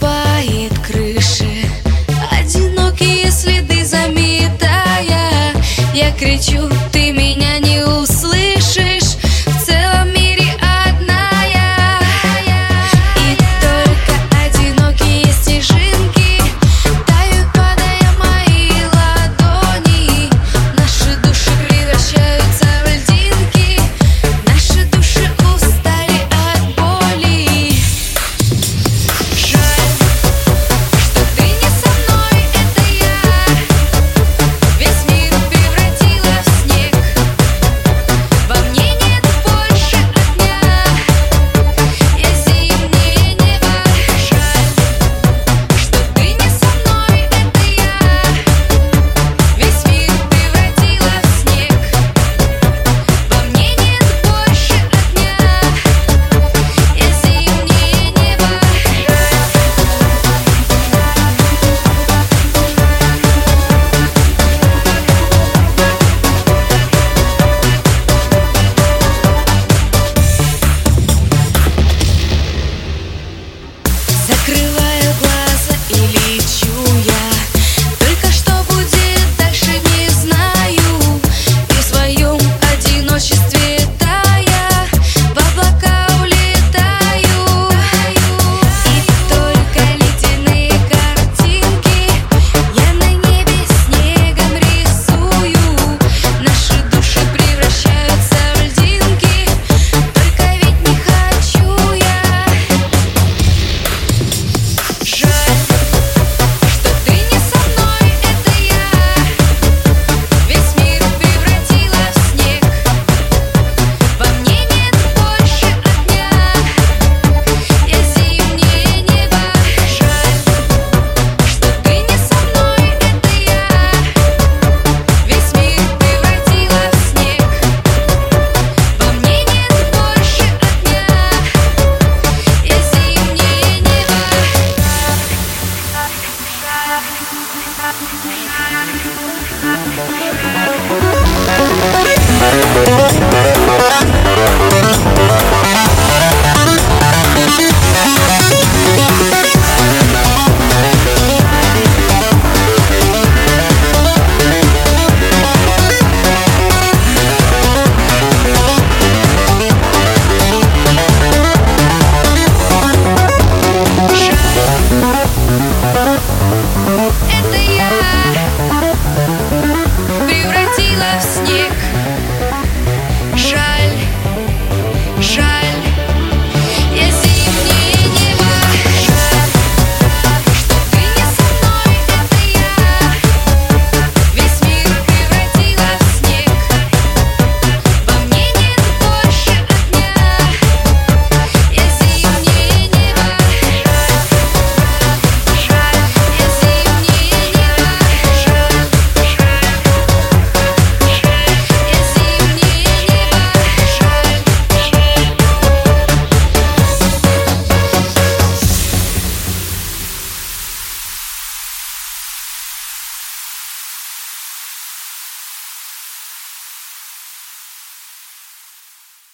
goodbye Закрывай. Thank you.